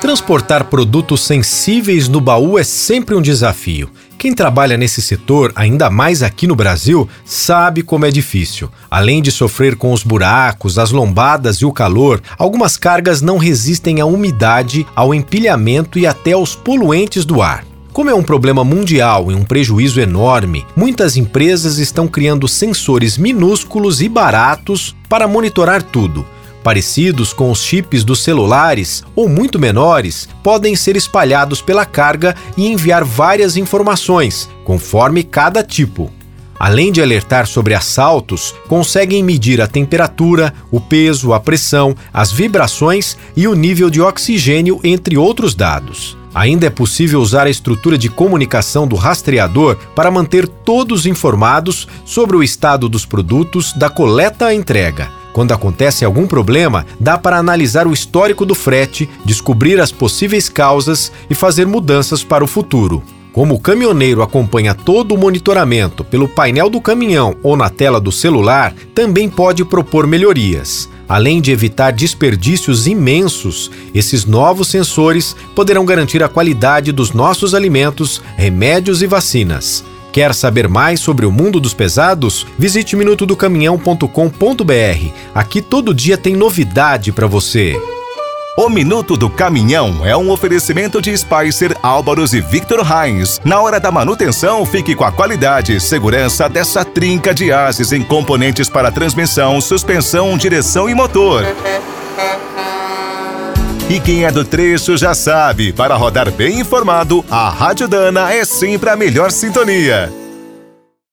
Transportar produtos sensíveis no baú é sempre um desafio. Quem trabalha nesse setor, ainda mais aqui no Brasil, sabe como é difícil. Além de sofrer com os buracos, as lombadas e o calor, algumas cargas não resistem à umidade, ao empilhamento e até aos poluentes do ar. Como é um problema mundial e um prejuízo enorme, muitas empresas estão criando sensores minúsculos e baratos para monitorar tudo parecidos com os chips dos celulares ou muito menores, podem ser espalhados pela carga e enviar várias informações, conforme cada tipo. Além de alertar sobre assaltos, conseguem medir a temperatura, o peso, a pressão, as vibrações e o nível de oxigênio, entre outros dados. Ainda é possível usar a estrutura de comunicação do rastreador para manter todos informados sobre o estado dos produtos da coleta à entrega. Quando acontece algum problema, dá para analisar o histórico do frete, descobrir as possíveis causas e fazer mudanças para o futuro. Como o caminhoneiro acompanha todo o monitoramento pelo painel do caminhão ou na tela do celular, também pode propor melhorias. Além de evitar desperdícios imensos, esses novos sensores poderão garantir a qualidade dos nossos alimentos, remédios e vacinas. Quer saber mais sobre o mundo dos pesados? Visite minutodocaminhão.com.br. Aqui todo dia tem novidade para você. O Minuto do Caminhão é um oferecimento de Spicer, Álvaros e Victor Heinz. Na hora da manutenção, fique com a qualidade e segurança dessa trinca de ases em componentes para transmissão, suspensão, direção e motor. E quem é do trecho já sabe, para rodar bem informado, a Rádio Dana é sempre a melhor sintonia.